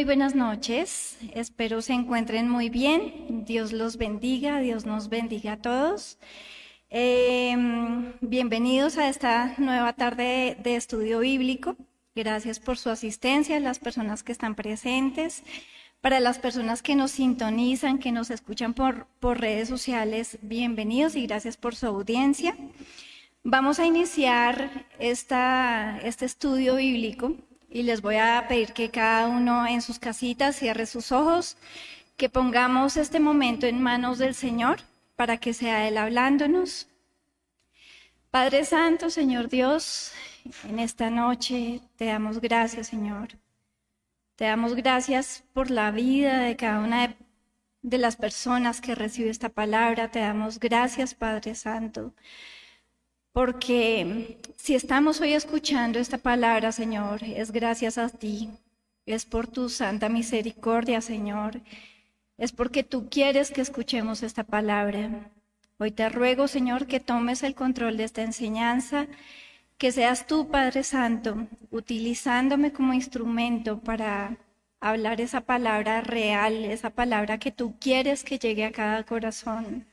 Muy buenas noches, espero se encuentren muy bien, Dios los bendiga, Dios nos bendiga a todos. Eh, bienvenidos a esta nueva tarde de estudio bíblico, gracias por su asistencia, las personas que están presentes, para las personas que nos sintonizan, que nos escuchan por, por redes sociales, bienvenidos y gracias por su audiencia. Vamos a iniciar esta, este estudio bíblico y les voy a pedir que cada uno en sus casitas cierre sus ojos, que pongamos este momento en manos del Señor para que sea Él hablándonos. Padre Santo, Señor Dios, en esta noche te damos gracias, Señor. Te damos gracias por la vida de cada una de, de las personas que recibe esta palabra. Te damos gracias, Padre Santo porque si estamos hoy escuchando esta palabra, Señor, es gracias a ti, es por tu santa misericordia, Señor, es porque tú quieres que escuchemos esta palabra. Hoy te ruego, Señor, que tomes el control de esta enseñanza, que seas tú, Padre Santo, utilizándome como instrumento para hablar esa palabra real, esa palabra que tú quieres que llegue a cada corazón.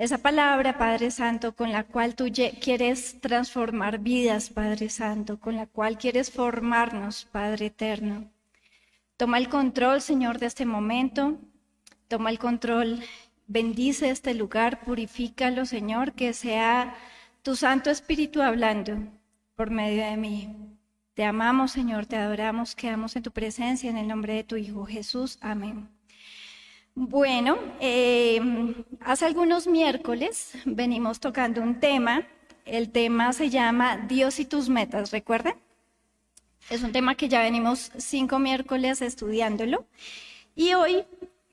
Esa palabra, Padre Santo, con la cual tú quieres transformar vidas, Padre Santo, con la cual quieres formarnos, Padre Eterno. Toma el control, Señor, de este momento. Toma el control. Bendice este lugar, purifícalo, Señor, que sea tu Santo Espíritu hablando por medio de mí. Te amamos, Señor, te adoramos, quedamos en tu presencia en el nombre de tu Hijo Jesús. Amén. Bueno, eh, hace algunos miércoles venimos tocando un tema. El tema se llama Dios y tus metas, ¿recuerdan? Es un tema que ya venimos cinco miércoles estudiándolo. Y hoy,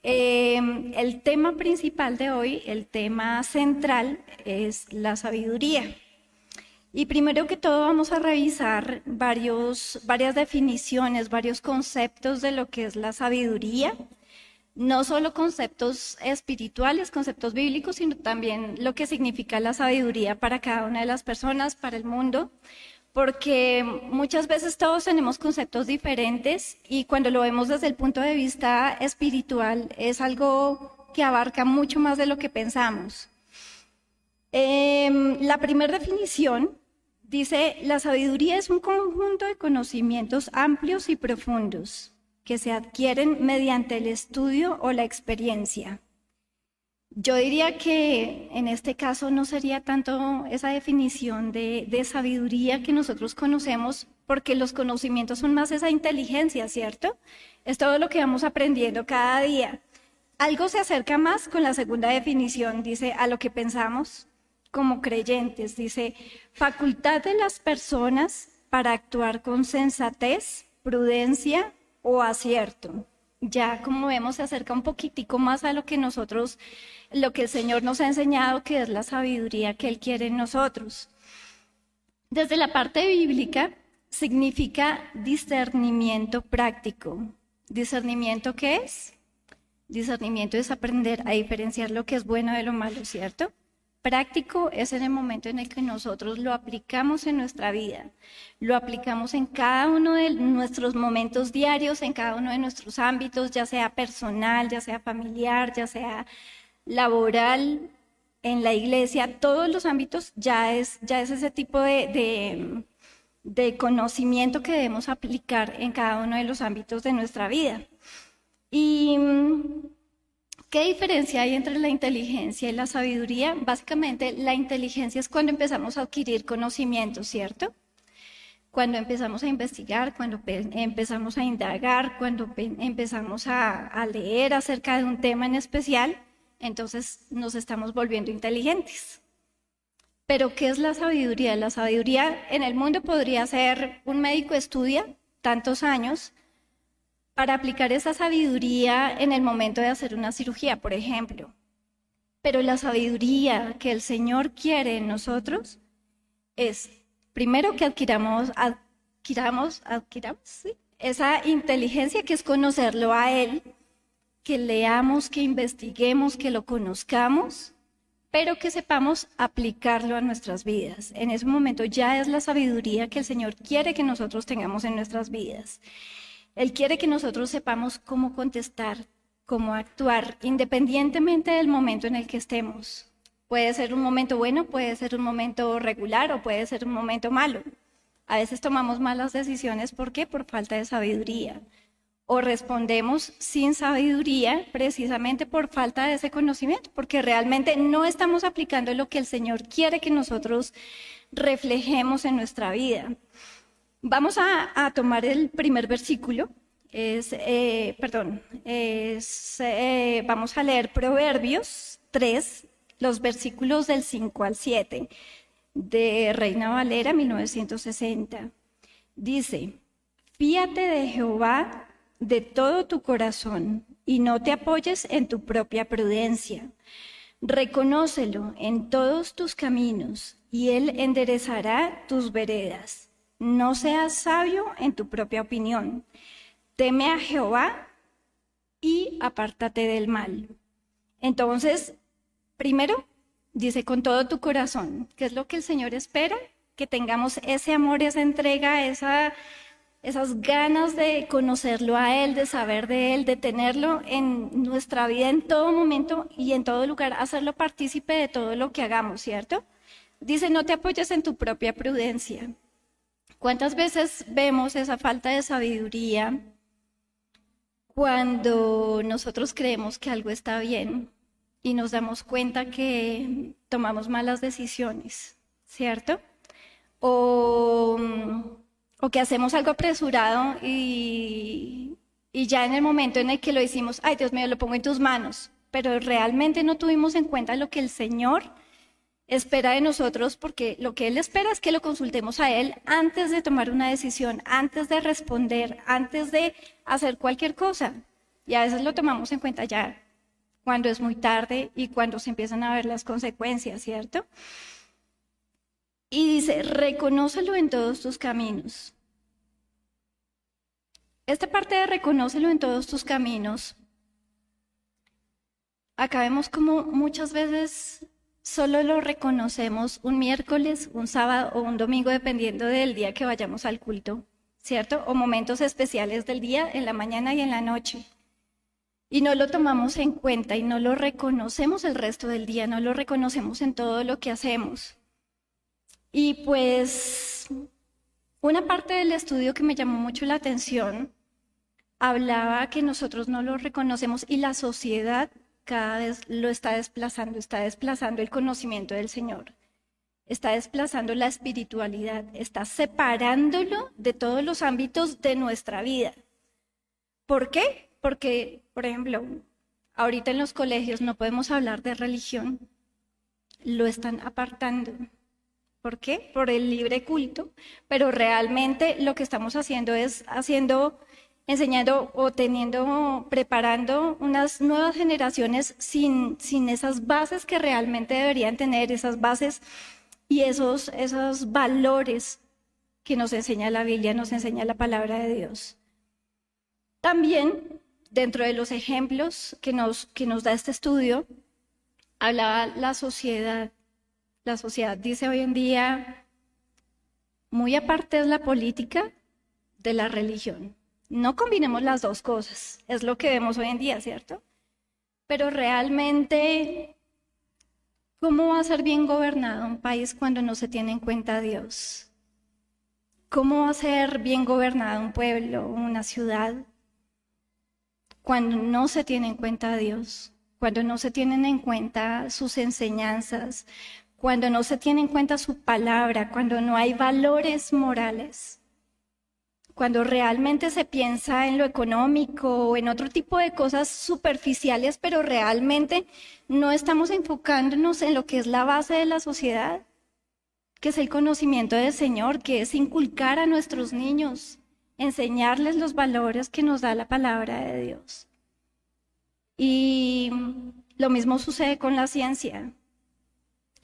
eh, el tema principal de hoy, el tema central, es la sabiduría. Y primero que todo vamos a revisar varias definiciones, varios conceptos de lo que es la sabiduría no solo conceptos espirituales, conceptos bíblicos, sino también lo que significa la sabiduría para cada una de las personas, para el mundo, porque muchas veces todos tenemos conceptos diferentes y cuando lo vemos desde el punto de vista espiritual es algo que abarca mucho más de lo que pensamos. Em, la primera definición dice, la sabiduría es un conjunto de conocimientos amplios y profundos que se adquieren mediante el estudio o la experiencia. Yo diría que en este caso no sería tanto esa definición de, de, sabiduría que nosotros conocemos, porque los conocimientos son más esa inteligencia, ¿cierto? Es todo lo que vamos aprendiendo cada día. Algo se acerca más con la segunda definición, dice, a lo que pensamos como creyentes, dice, facultad de las personas para actuar con sensatez, prudencia, o acierto. Ya como vemos se acerca un poquitico más a lo que nosotros, lo que el Señor nos ha enseñado, que es la sabiduría que Él quiere en nosotros. Desde la parte bíblica significa discernimiento práctico. ¿Discernimiento qué es? Discernimiento es aprender a diferenciar lo que es bueno de lo malo, ¿cierto? Práctico es en el momento en el que nosotros lo aplicamos en nuestra vida, lo aplicamos en cada uno de nuestros momentos diarios, en cada uno de nuestros ámbitos, ya sea personal, ya sea familiar, ya sea laboral, en la iglesia, todos los ámbitos ya es, ya es ese tipo de, de, de conocimiento que debemos aplicar en cada uno de los ámbitos de nuestra vida. Y ¿Qué diferencia hay entre la inteligencia y la sabiduría? Básicamente, la inteligencia es cuando empezamos a adquirir conocimiento, ¿cierto? Cuando empezamos a investigar, cuando empezamos a indagar, cuando empezamos a, a leer acerca de un tema en especial, entonces nos estamos volviendo inteligentes. Pero ¿qué es la sabiduría? La sabiduría en el mundo podría ser un médico estudia tantos años, para aplicar esa sabiduría en el momento de hacer una cirugía, por ejemplo. Pero la sabiduría que el Señor quiere en nosotros es, primero, que adquiramos, adquiramos, adquiramos esa inteligencia que es conocerlo a Él, que leamos, que investiguemos, que lo conozcamos, pero que sepamos aplicarlo a nuestras vidas. En ese momento ya es la sabiduría que el Señor quiere que nosotros tengamos en nuestras vidas. Él quiere que nosotros sepamos cómo contestar, cómo actuar, independientemente del momento en el que estemos. Puede ser un momento bueno, puede ser un momento regular o puede ser un momento malo. A veces tomamos malas decisiones, ¿por qué? Por falta de sabiduría. O respondemos sin sabiduría precisamente por falta de ese conocimiento, porque realmente no estamos aplicando lo que el Señor quiere que nosotros reflejemos en nuestra vida. Vamos a, tomar el primer versículo, es, eh, perdón, eh, vamos a leer Proverbios 3, los versículos del 5 al 7 de Reina Valera 1960. Dice, fíate de Jehová de todo tu corazón y no te apoyes en tu propia prudencia. Reconócelo en todos tus caminos y él enderezará tus veredas. No seas sabio en tu propia opinión. Teme a Jehová y apártate del mal. Entonces, primero, dice con todo tu corazón, ¿qué es lo que el Señor espera? Que tengamos ese amor, esa entrega, esa, esas ganas de conocerlo a Él, de saber de Él, de tenerlo en nuestra vida en todo momento y en todo lugar, hacerlo partícipe de todo lo que hagamos, ¿cierto? Dice, no te apoyes en tu propia prudencia. ¿Cuántas veces vemos esa falta de sabiduría cuando nosotros creemos que algo está bien y nos damos cuenta que tomamos malas decisiones, ¿cierto? O, que hacemos algo apresurado y, y ya en el momento en el que lo hicimos, ay Dios mío, lo pongo en tus manos, pero realmente no tuvimos en cuenta lo que el Señor espera de nosotros porque lo que Él espera es que lo consultemos a Él antes de tomar una decisión, antes de responder, antes de hacer cualquier cosa. Y a veces lo tomamos en cuenta ya cuando es muy tarde y cuando se empiezan a ver las consecuencias, ¿cierto? Y dice, reconócelo en todos tus caminos. Esta parte de reconócelo en todos tus caminos, acá vemos como muchas veces solo lo reconocemos un miércoles, un sábado o un domingo, dependiendo del día que vayamos al culto, ¿cierto? O momentos especiales del día, en la mañana y en la noche. Y no lo tomamos en cuenta y no lo reconocemos el resto del día, no lo reconocemos en todo lo que hacemos. Y pues una parte del estudio que me llamó mucho la atención hablaba que nosotros no lo reconocemos y la sociedad cada vez lo está desplazando, está desplazando el conocimiento del Señor, está desplazando la espiritualidad, está separándolo de todos los ámbitos de nuestra vida. ¿Por qué? Porque, por ejemplo, ahorita en los colegios no podemos hablar de religión, lo están apartando. ¿Por qué? Por el libre culto, pero realmente lo que estamos haciendo es haciendo enseñando o teniendo, preparando unas nuevas generaciones sin, sin esas bases que realmente deberían tener, esas bases y esos, esos valores que nos enseña la Biblia, nos enseña la palabra de Dios. También, dentro de los ejemplos que nos, que nos da este estudio, hablaba la sociedad. La sociedad dice hoy en día, muy aparte es la política de la religión. No combinemos las dos cosas, es lo que vemos hoy en día, ¿cierto? Pero realmente, ¿cómo va a ser bien gobernado un país cuando no se tiene en cuenta a Dios? ¿Cómo va a ser bien gobernado un pueblo, una ciudad, cuando no se tiene en cuenta a Dios? Cuando no se tienen en cuenta sus enseñanzas, cuando no se tiene en cuenta su palabra, cuando no hay valores morales cuando realmente se piensa en lo económico o en otro tipo de cosas superficiales, pero realmente no estamos enfocándonos en lo que es la base de la sociedad, que es el conocimiento del Señor, que es inculcar a nuestros niños, enseñarles los valores que nos da la palabra de Dios. Y lo mismo sucede con la ciencia.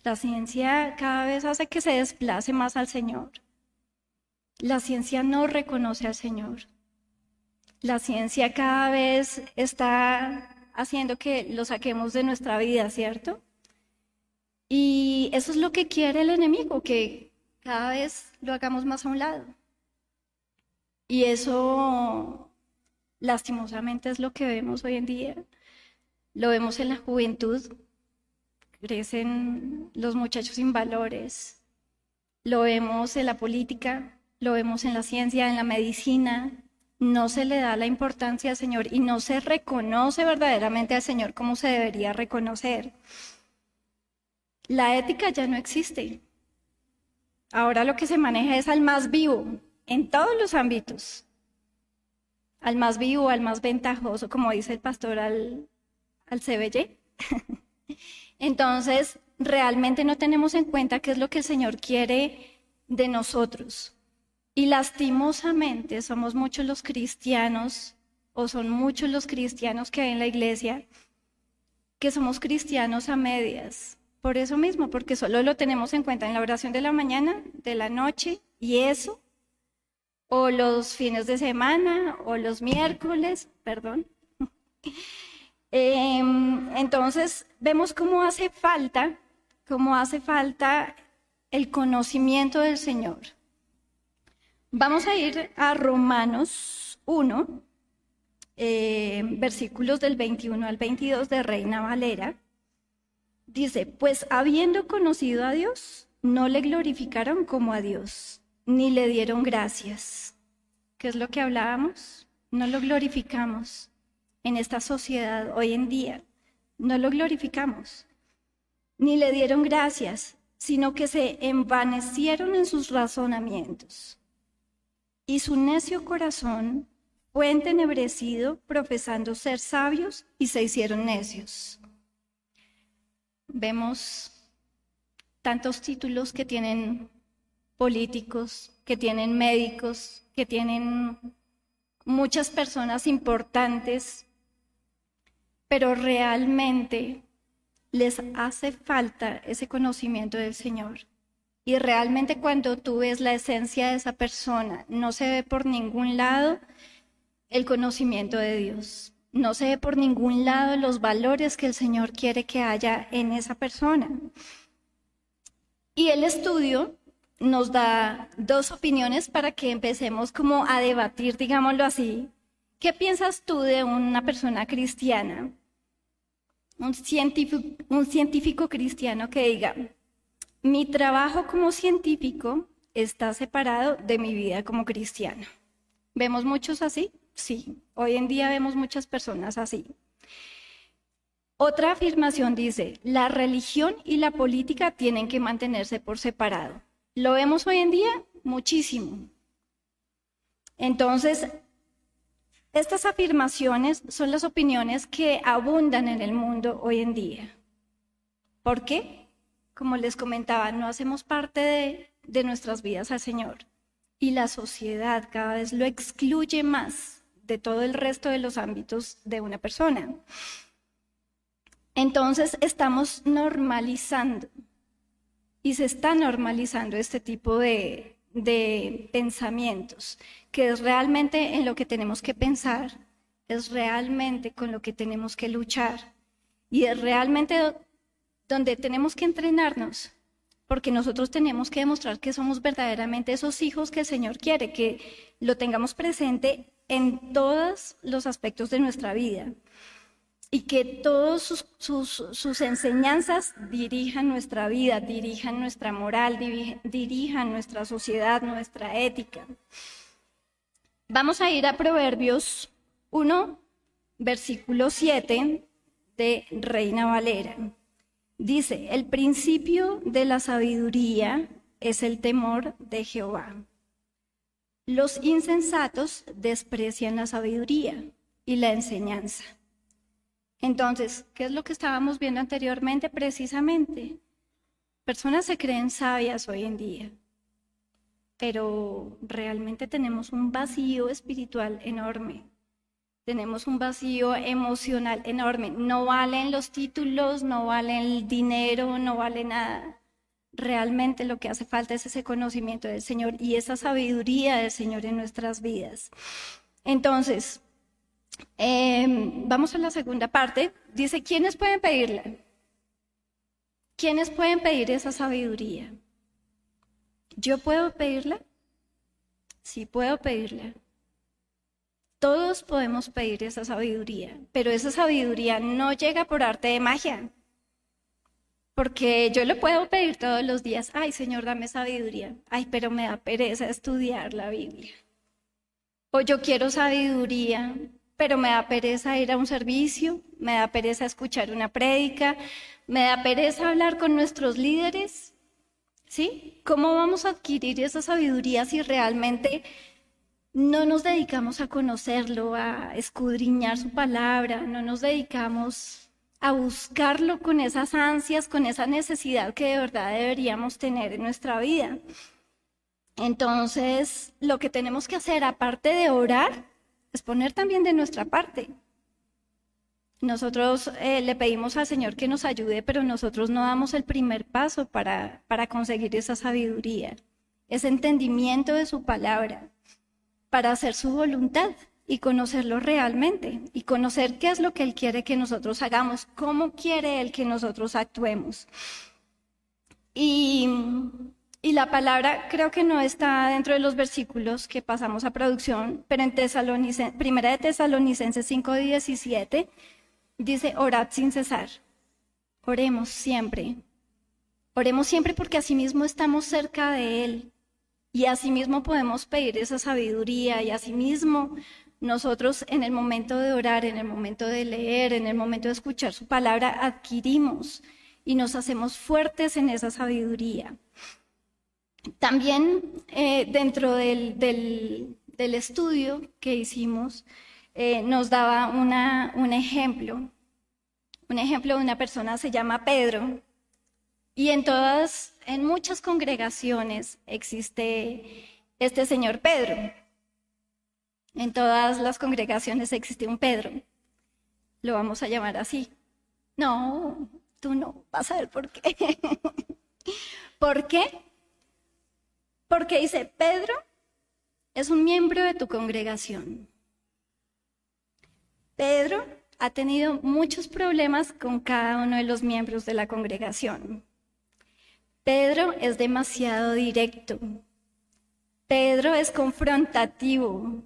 La ciencia cada vez hace que se desplace más al Señor. La ciencia no reconoce al Señor. La ciencia cada vez está haciendo que lo saquemos de nuestra vida, ¿cierto? Y eso es lo que quiere el enemigo, que cada vez lo hagamos más a un lado. Y eso lastimosamente es lo que vemos hoy en día. Lo vemos en la juventud, crecen los muchachos sin valores, lo vemos en la política, lo vemos en la ciencia, en la medicina, no se le da la importancia al Señor y no se reconoce verdaderamente al Señor como se debería reconocer. La ética ya no existe. Ahora lo que se maneja es al más vivo en todos los ámbitos. Al más vivo, al más ventajoso, como dice el pastor al, al CBY. Entonces, realmente no tenemos en cuenta qué es lo que el Señor quiere de nosotros. Y lastimosamente somos muchos los cristianos, o son muchos los cristianos que hay en la iglesia, que somos cristianos a medias. Por eso mismo, porque solo lo tenemos en cuenta en la oración de la mañana, de la noche, y eso, o los fines de semana, o los miércoles, perdón. Em, entonces, vemos cómo hace falta, cómo hace falta el conocimiento del Señor. Vamos a ir a Romanos 1, eh, versículos del 21 al 22 de Reina Valera. Dice, pues habiendo conocido a Dios, no le glorificaron como a Dios, ni le dieron gracias. ¿Qué es lo que hablábamos? No lo glorificamos en esta sociedad hoy en día. No lo glorificamos, ni le dieron gracias, sino que se envanecieron en sus razonamientos y su necio corazón fue entenebrecido profesando ser sabios y se hicieron necios. Vemos tantos títulos que tienen políticos, que tienen médicos, que tienen muchas personas importantes, pero realmente les hace falta ese conocimiento del Señor. Y realmente cuando tú ves la esencia de esa persona, no se ve por ningún lado el conocimiento de Dios. No se ve por ningún lado los valores que el Señor quiere que haya en esa persona. Y el estudio nos da dos opiniones para que empecemos como a debatir, digámoslo así. ¿Qué piensas tú de una persona cristiana? Un científico, un científico cristiano que diga, mi trabajo como científico está separado de mi vida como cristiano. ¿Vemos muchos así? Sí, hoy en día vemos muchas personas así. Otra afirmación dice, la religión y la política tienen que mantenerse por separado. ¿Lo vemos hoy en día? Muchísimo. Entonces, estas afirmaciones son las opiniones que abundan en el mundo hoy en día. ¿Por qué? Como les comentaba, no hacemos parte de, nuestras vidas al Señor. Y la sociedad cada vez lo excluye más de todo el resto de los ámbitos de una persona. Entonces estamos normalizando y se está normalizando este tipo de, pensamientos, que es realmente en lo que tenemos que pensar, es realmente con lo que tenemos que luchar y es realmente donde tenemos que entrenarnos, porque nosotros tenemos que demostrar que somos verdaderamente esos hijos que el Señor quiere, que lo tengamos presente en todos los aspectos de nuestra vida y que todas sus, enseñanzas dirijan nuestra vida, dirijan nuestra moral, dirijan nuestra sociedad, nuestra ética. Vamos a ir a Proverbios 1, versículo 7 de Reina Valera. Dice, el principio de la sabiduría es el temor de Jehová. Los insensatos desprecian la sabiduría y la enseñanza. Entonces, ¿qué es lo que estábamos viendo anteriormente? Precisamente, personas se creen sabias hoy en día, pero realmente tenemos un vacío espiritual enorme tenemos un vacío emocional enorme. No valen los títulos, no valen el dinero, no vale nada. Realmente lo que hace falta es ese conocimiento del Señor y esa sabiduría del Señor en nuestras vidas. Entonces, em, vamos a la segunda parte. Dice, ¿quiénes pueden pedirla? ¿Quiénes pueden pedir esa sabiduría? ¿Yo puedo pedirla? Sí, puedo pedirla. Todos podemos pedir esa sabiduría, pero esa sabiduría no llega por arte de magia. Porque yo le puedo pedir todos los días, ay Señor, dame sabiduría. Ay, pero me da pereza estudiar la Biblia. O yo quiero sabiduría, pero me da pereza ir a un servicio, me da pereza escuchar una prédica, me da pereza hablar con nuestros líderes. ¿Sí? ¿Cómo vamos a adquirir esa sabiduría si realmente no nos dedicamos a conocerlo, a escudriñar su palabra, no nos dedicamos a buscarlo con esas ansias, con esa necesidad que de verdad deberíamos tener en nuestra vida. Entonces, lo que tenemos que hacer, aparte de orar, es poner también de nuestra parte. Nosotros eh, le pedimos al Señor que nos ayude, pero nosotros no damos el primer paso para, para conseguir esa sabiduría, ese entendimiento de su palabra para hacer su voluntad y conocerlo realmente y conocer qué es lo que Él quiere que nosotros hagamos, cómo quiere Él que nosotros actuemos. Y, la palabra creo que no está dentro de los versículos que pasamos a producción, pero en Tesalonicenses, Primera de Tesalonicenses 5:17 dice, orad sin cesar, oremos siempre. Oremos siempre porque asimismo estamos cerca de Él y asimismo podemos pedir esa sabiduría y asimismo nosotros en el momento de orar, en el momento de leer, en el momento de escuchar su palabra, adquirimos y nos hacemos fuertes en esa sabiduría. También eh, dentro del, estudio que hicimos, eh, nos daba una, un ejemplo. Un ejemplo de una persona se llama Pedro. Y en todas en muchas congregaciones existe este señor Pedro. En todas las congregaciones existe un Pedro. Lo vamos a llamar así. No, tú no vas a ver por qué. ¿Por qué? Porque dice, Pedro es un miembro de tu congregación. Pedro ha tenido muchos problemas con cada uno de los miembros de la congregación. Pedro es demasiado directo. Pedro es confrontativo.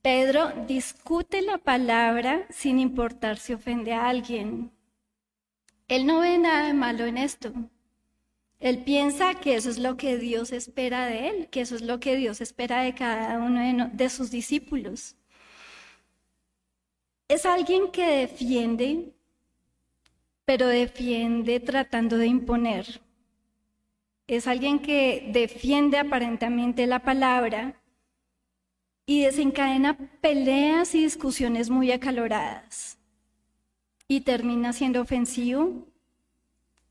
Pedro discute la palabra sin importar si ofende a alguien. Él no ve nada de malo en esto. Él piensa que eso es lo que Dios espera de él, que eso es lo que Dios espera de cada uno de, de sus discípulos. Es alguien que defiende, pero defiende tratando de imponer es alguien que defiende aparentemente la palabra y desencadena peleas y discusiones muy acaloradas y termina siendo ofensivo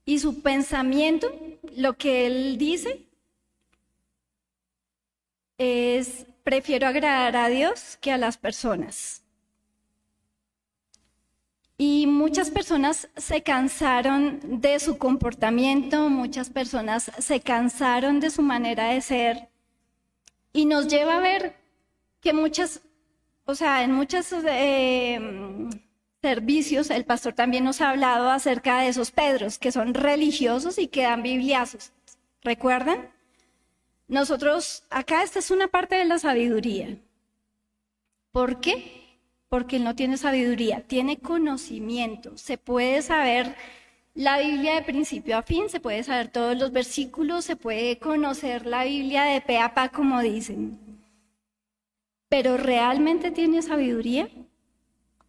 y su pensamiento, lo que él dice, es prefiero agradar a Dios que a las personas. Y muchas personas se cansaron de su comportamiento, muchas personas se cansaron de su manera de ser y nos lleva a ver que muchas, o sea, en muchos eh, servicios el pastor también nos ha hablado acerca de esos Pedros que son religiosos y que dan bibliazos. ¿Recuerdan? Nosotros, acá esta es una parte de la sabiduría. ¿Por qué? Porque él no tiene sabiduría, tiene conocimiento. Se puede saber la Biblia de principio a fin, se puede saber todos los versículos, se puede conocer la Biblia de pe a pa, como dicen. Pero ¿realmente tiene sabiduría?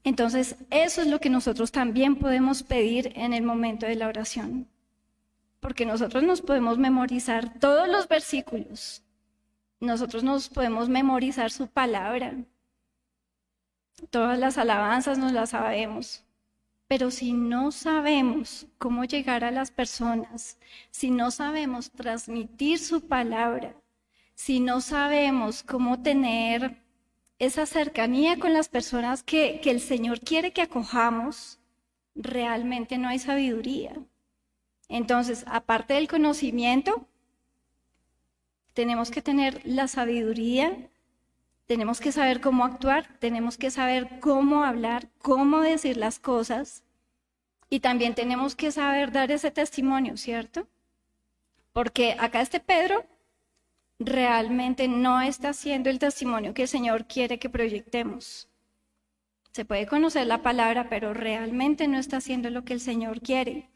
Entonces, eso es lo que nosotros también podemos pedir en el momento de la oración. Porque nosotros nos podemos memorizar todos los versículos. Nosotros nos podemos memorizar su palabra. Todas las alabanzas nos las sabemos. Pero si no sabemos cómo llegar a las personas, si no sabemos transmitir su palabra, si no sabemos cómo tener esa cercanía con las personas que, que el Señor quiere que acojamos, realmente no hay sabiduría. Entonces, aparte del conocimiento, tenemos que tener la sabiduría tenemos que saber cómo actuar, tenemos que saber cómo hablar, cómo decir las cosas y también tenemos que saber dar ese testimonio, ¿cierto? Porque acá este Pedro realmente no está siendo el testimonio que el Señor quiere que proyectemos. Se puede conocer la palabra, pero realmente no está haciendo lo que el Señor quiere.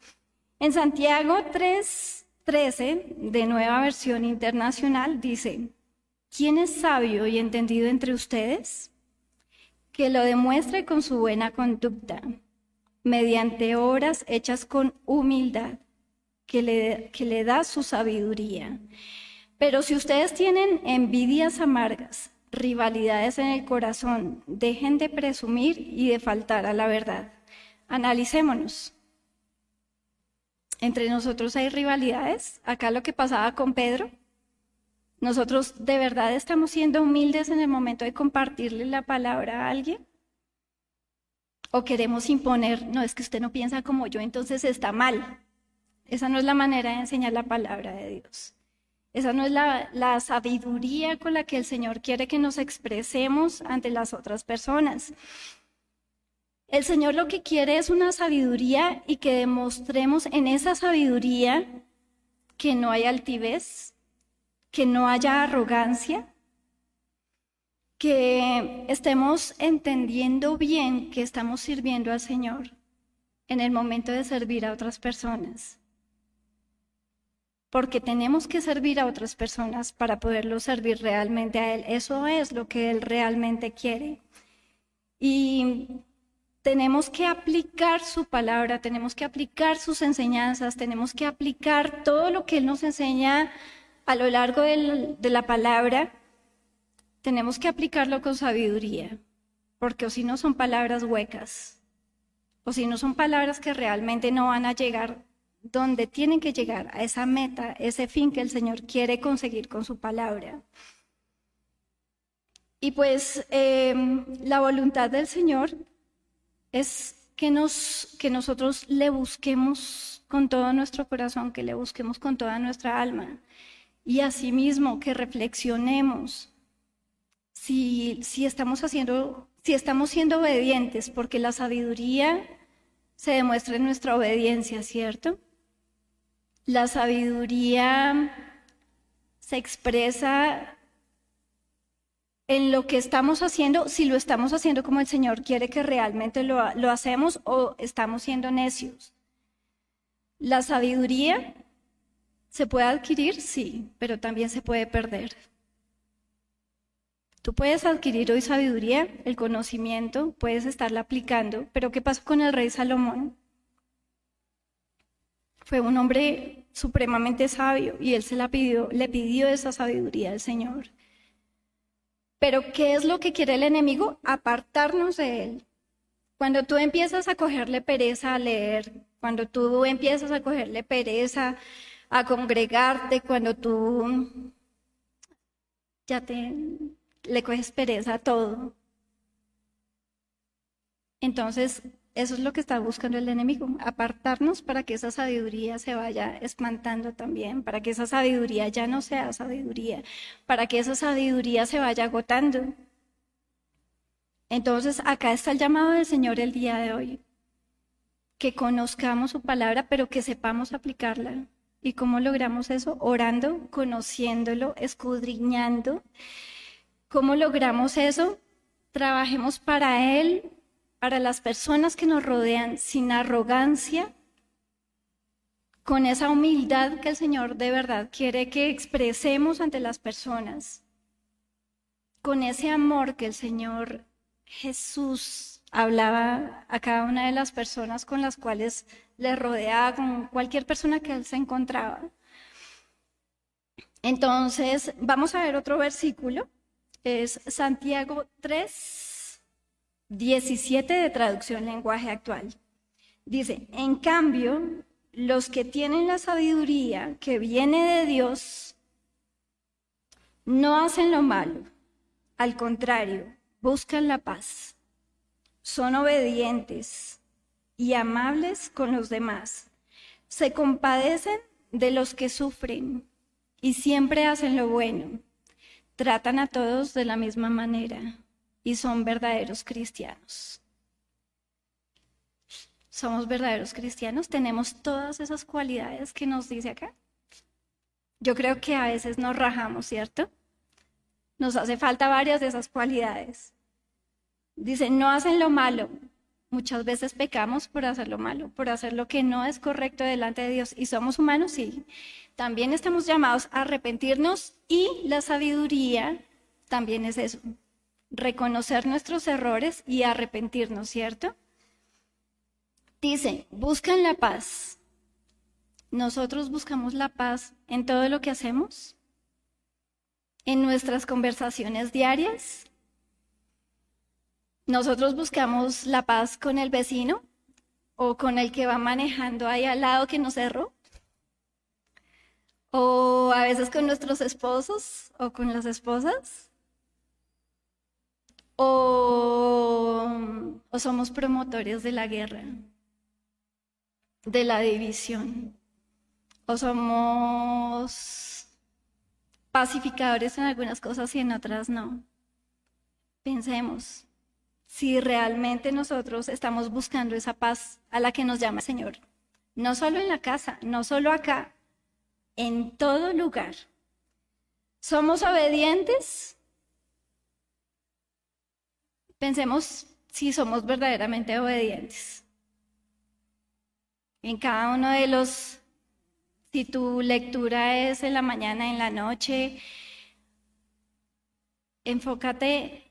En Santiago 3:13, de nueva versión internacional, dice, ¿quién es sabio y entendido entre ustedes? Que lo demuestre con su buena conducta, mediante obras hechas con humildad, que le, que le da su sabiduría. Pero si ustedes tienen envidias amargas, rivalidades en el corazón, dejen de presumir y de faltar a la verdad. Analicémonos. Entre nosotros hay rivalidades. Acá lo que pasaba con Pedro. Nosotros de verdad estamos siendo humildes en el momento de compartirle la palabra a alguien. O queremos imponer, no es que usted no piensa como yo, entonces está mal. Esa no es la manera de enseñar la palabra de Dios. Esa no es la, sabiduría con la que el Señor quiere que nos expresemos ante las otras personas. El Señor lo que quiere es una sabiduría y que demostremos en esa sabiduría que no hay altivez, que no haya arrogancia, que estemos entendiendo bien que estamos sirviendo al Señor en el momento de servir a otras personas porque tenemos que servir a otras personas para poderlo servir realmente a Él. Eso es lo que Él realmente quiere. Y tenemos que aplicar su palabra, tenemos que aplicar sus enseñanzas, tenemos que aplicar todo lo que Él nos enseña a lo largo de la palabra. Tenemos que aplicarlo con sabiduría, porque o si no son palabras huecas, o si no son palabras que realmente no van a llegar donde tienen que llegar a esa meta, ese fin que el Señor quiere conseguir con su palabra. Y pues em, la voluntad del Señor es que, nos, que nosotros le busquemos con todo nuestro corazón, que le busquemos con toda nuestra alma. Y asimismo que reflexionemos si, si, estamos haciendo, si estamos siendo obedientes, porque la sabiduría se demuestra en nuestra obediencia, ¿cierto? La sabiduría se expresa en lo que estamos haciendo, si lo estamos haciendo como el Señor quiere que realmente lo, hacemos o estamos siendo necios. La sabiduría se puede adquirir, sí, pero también se puede perder. Tú puedes adquirir hoy sabiduría, el conocimiento, puedes estarla aplicando, pero ¿qué pasó con el rey Salomón? Fue un hombre supremamente sabio y él se la pidió, le pidió esa sabiduría al Señor. Pero ¿qué es lo que quiere el enemigo? Apartarnos de él. Cuando tú empiezas a cogerle pereza a leer, cuando tú empiezas a cogerle pereza a congregarte, cuando tú ya te le coges pereza a todo. Entonces, eso es lo que está buscando el enemigo, apartarnos para que esa sabiduría se vaya espantando también, para que esa sabiduría ya no sea sabiduría, para que esa sabiduría se vaya agotando. Entonces, acá está el llamado del Señor el día de hoy, que conozcamos su palabra, pero que sepamos aplicarla. ¿Y cómo logramos eso? Orando, conociéndolo, escudriñando. ¿Cómo logramos eso? Trabajemos para Él, para las personas que nos rodean sin arrogancia, con esa humildad que el Señor de verdad quiere que expresemos ante las personas, con ese amor que el Señor Jesús hablaba a cada una de las personas con las cuales le rodeaba, con cualquier persona que él se encontraba. Entonces, vamos a ver otro versículo, es Santiago 3, 17 de traducción lenguaje actual. Dice, en cambio, los que tienen la sabiduría que viene de Dios no hacen lo malo, al contrario, buscan la paz, son obedientes y amables con los demás, se compadecen de los que sufren y siempre hacen lo bueno, tratan a todos de la misma manera y son verdaderos cristianos. Somos verdaderos cristianos, tenemos todas esas cualidades que nos dice acá. Yo creo que a veces nos rajamos, ¿cierto? Nos hace falta varias de esas cualidades. Dice, no hacen lo malo. Muchas veces pecamos por hacer lo malo, por hacer lo que no es correcto delante de Dios. Y somos humanos, sí. También estamos llamados a arrepentirnos y la sabiduría también es eso. Reconocer nuestros errores y arrepentirnos, ¿cierto? Dice, buscan la paz. Nosotros buscamos la paz en todo lo que hacemos, en nuestras conversaciones diarias. Nosotros buscamos la paz con el vecino o con el que va manejando ahí al lado que nos cerró. O a veces con nuestros esposos o con las esposas. O, somos promotores de la guerra de la división. O somos pacificadores en algunas cosas y en otras no. Pensemos si realmente nosotros estamos buscando esa paz a la que nos llama el Señor. No solo en la casa, no solo acá, en todo lugar. ¿Somos obedientes? Pensemos si somos verdaderamente obedientes en cada uno de los, si tu lectura es en la mañana, en la noche, enfócate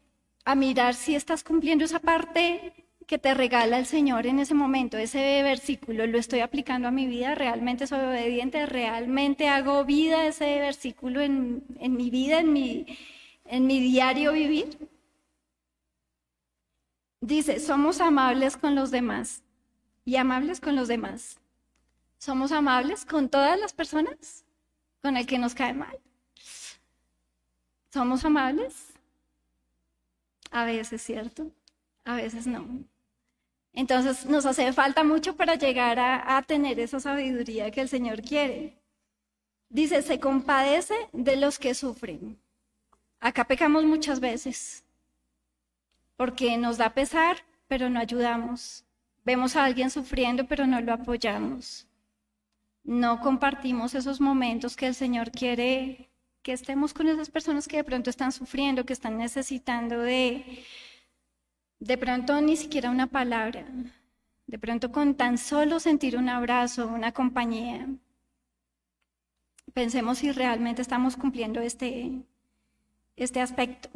a mirar si estás cumpliendo esa parte que te regala el Señor en ese momento, ese versículo, lo estoy aplicando a mi vida, realmente soy obediente, realmente hago vida ese versículo en, en mi vida, en mi, en mi diario vivir. Dice, somos amables con los demás y amables con los demás. ¿Somos amables con todas las personas? ¿Con el que nos cae mal? ¿Somos amables? A veces, ¿cierto? A veces no. Entonces nos hace falta mucho para llegar a, tener esa sabiduría que el Señor quiere. Dice, se compadece de los que sufren. Acá pecamos muchas veces porque nos da pesar, pero no ayudamos. Vemos a alguien sufriendo, pero no lo apoyamos. No compartimos esos momentos que el Señor quiere que estemos con esas personas que de pronto están sufriendo, que están necesitando de, de pronto ni siquiera una palabra, de pronto con tan solo sentir un abrazo, una compañía. Pensemos si realmente estamos cumpliendo este, este aspecto.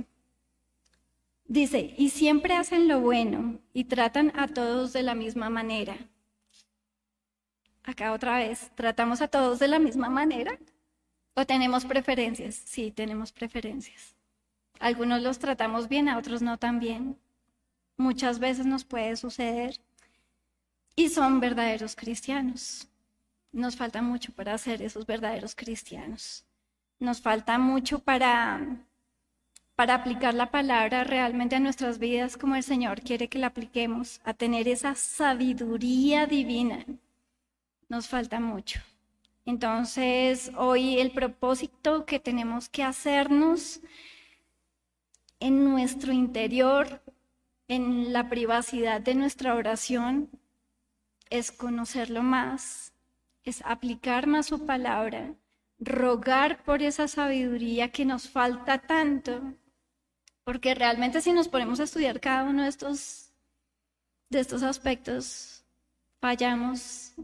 Dice, y siempre hacen lo bueno y tratan a todos de la misma manera. Acá otra vez, ¿tratamos a todos de la misma manera? ¿O tenemos preferencias? Sí, tenemos preferencias. Algunos los tratamos bien, a otros no tan bien. Muchas veces nos puede suceder. Y son verdaderos cristianos. Nos falta mucho para ser esos verdaderos cristianos. Nos falta mucho para para aplicar la palabra realmente a nuestras vidas como el Señor quiere que la apliquemos, a tener esa sabiduría divina. Nos falta mucho. Entonces, hoy el propósito que tenemos que hacernos en nuestro interior, en la privacidad de nuestra oración, es conocerlo más, es aplicar más su palabra, rogar por esa sabiduría que nos falta tanto porque realmente si nos ponemos a estudiar cada uno de estos, de estos aspectos, fallamos.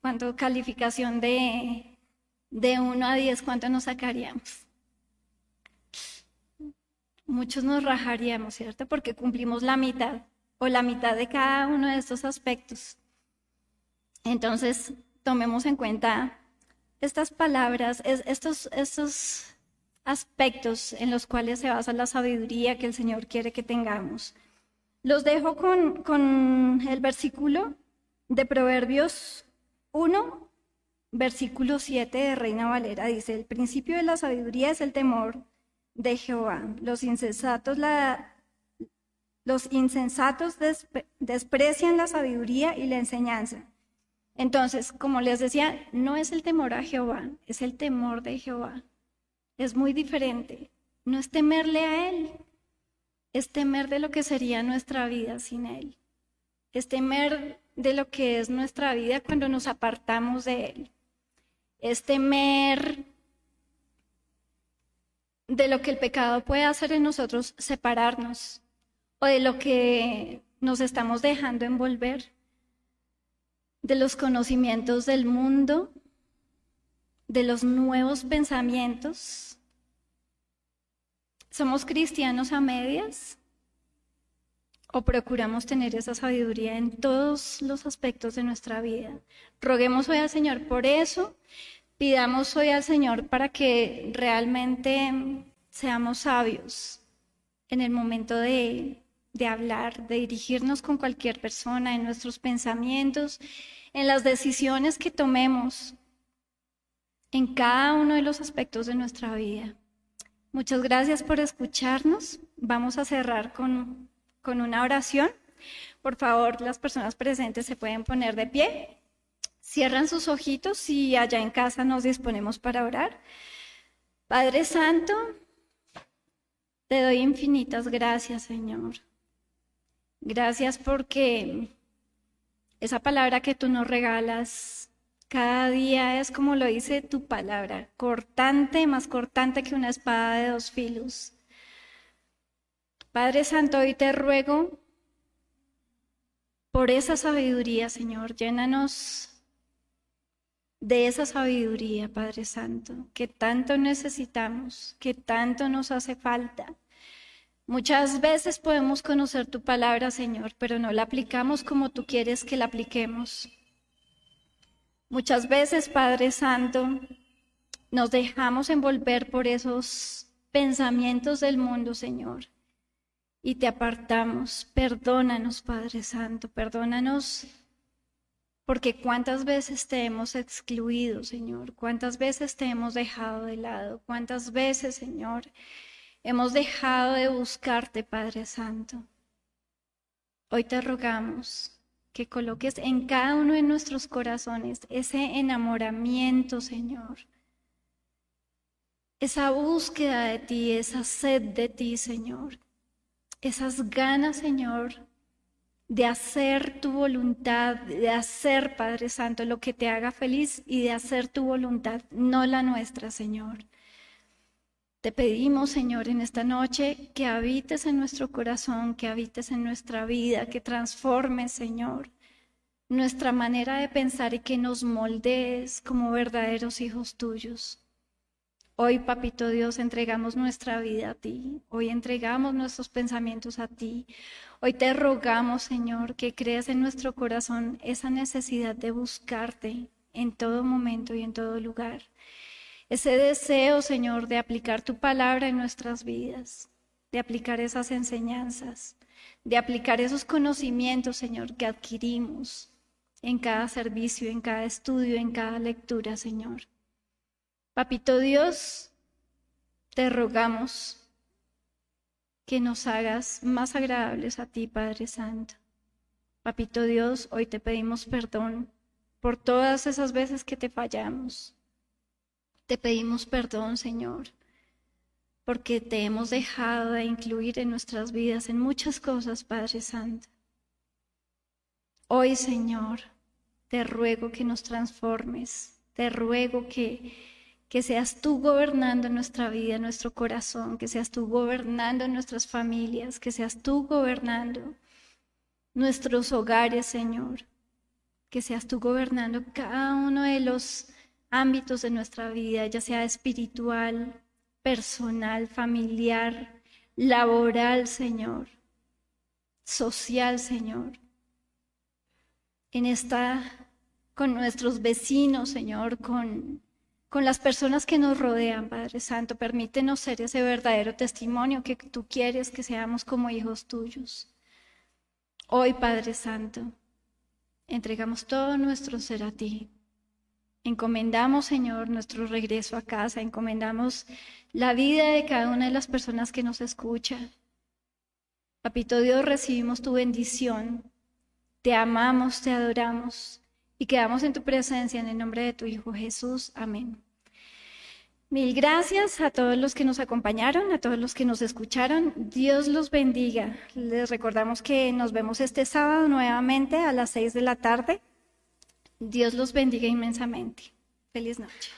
¿Cuánto calificación de, de 1 a 10, cuánto nos sacaríamos? Muchos nos rajaríamos, ¿cierto? Porque cumplimos la mitad o la mitad de cada uno de estos aspectos. Entonces, tomemos en cuenta estas palabras, estos, estos aspectos en los cuales se basa la sabiduría que el Señor quiere que tengamos. Los dejo con, con el versículo de Proverbios 1, versículo 7 de Reina Valera. Dice, el principio de la sabiduría es el temor de Jehová. Los insensatos, los insensatos desprecian la sabiduría y la enseñanza. Entonces, como les decía, no es el temor a Jehová, es el temor de Jehová es muy diferente. No es temerle a Él, es temer de lo que sería nuestra vida sin Él. Es temer de lo que es nuestra vida cuando nos apartamos de Él. Es temer de lo que el pecado puede hacer en nosotros separarnos o de lo que nos estamos dejando envolver, de los conocimientos del mundo, de los nuevos pensamientos. ¿Somos cristianos a medias? ¿O procuramos tener esa sabiduría en todos los aspectos de nuestra vida? Roguemos hoy al Señor por eso, pidamos hoy al Señor para que realmente seamos sabios en el momento de, de hablar, de dirigirnos con cualquier persona, en nuestros pensamientos, en las decisiones que tomemos, en cada uno de los aspectos de nuestra vida. Muchas gracias por escucharnos. Vamos a cerrar con, con una oración. Por favor, las personas presentes se pueden poner de pie. Cierran sus ojitos y allá en casa nos disponemos para orar. Padre Santo, te doy infinitas gracias, Señor. Gracias porque esa palabra que tú nos regalas cada día es como lo dice tu palabra, cortante, más cortante que una espada de dos filos. Padre Santo, hoy te ruego por esa sabiduría, Señor, llénanos de esa sabiduría, Padre Santo, que tanto necesitamos, que tanto nos hace falta. Muchas veces podemos conocer tu palabra, Señor, pero no la aplicamos como tú quieres que la apliquemos. Muchas veces, Padre Santo, nos dejamos envolver por esos pensamientos del mundo, Señor, y te apartamos. Perdónanos, Padre Santo, perdónanos porque cuántas veces te hemos excluido, Señor, cuántas veces te hemos dejado de lado, cuántas veces, Señor, hemos dejado de buscarte, Padre Santo. Hoy te rogamos que coloques en cada uno de nuestros corazones ese enamoramiento, Señor. Esa búsqueda de ti, esa sed de ti, Señor. Esas ganas, Señor, de hacer tu voluntad, de hacer, Padre Santo, lo que te haga feliz y de hacer tu voluntad, no la nuestra, Señor. Te pedimos, Señor, en esta noche que habites en nuestro corazón, que habites en nuestra vida, que transformes, Señor, nuestra manera de pensar y que nos moldees como verdaderos hijos tuyos. Hoy, Papito Dios, entregamos nuestra vida a ti. Hoy entregamos nuestros pensamientos a ti. Hoy te rogamos, Señor, que creas en nuestro corazón esa necesidad de buscarte en todo momento y en todo lugar. Ese deseo, Señor, de aplicar tu palabra en nuestras vidas, de aplicar esas enseñanzas, de aplicar esos conocimientos, Señor, que adquirimos en cada servicio, en cada estudio, en cada lectura, Señor. Papito Dios, te rogamos que nos hagas más agradables a ti, Padre Santo. Papito Dios, hoy te pedimos perdón por todas esas veces que te fallamos. Te pedimos perdón, Señor, porque te hemos dejado de incluir en nuestras vidas en muchas cosas, Padre Santo. Hoy, Señor, te ruego que nos transformes, te ruego que que seas tú gobernando nuestra vida, nuestro corazón, que seas tú gobernando nuestras familias, que seas tú gobernando nuestros hogares, Señor, que seas tú gobernando cada uno de los ámbitos de nuestra vida, ya sea espiritual, personal, familiar, laboral, Señor, social, Señor. En esta, con nuestros vecinos, Señor, con con las personas que nos rodean, Padre Santo. Permítenos ser ese verdadero testimonio que tú quieres que seamos como hijos tuyos. Hoy, Padre Santo, entregamos todo nuestro ser a ti. Encomendamos, Señor, nuestro regreso a casa, encomendamos la vida de cada una de las personas que nos escucha. Papito Dios, recibimos tu bendición. Te amamos, te adoramos y quedamos en tu presencia en el nombre de tu Hijo Jesús. Amén. Mil gracias a todos los que nos acompañaron, a todos los que nos escucharon. Dios los bendiga. Les recordamos que nos vemos este sábado nuevamente a las seis de la tarde. Dios los bendiga inmensamente. Feliz noche.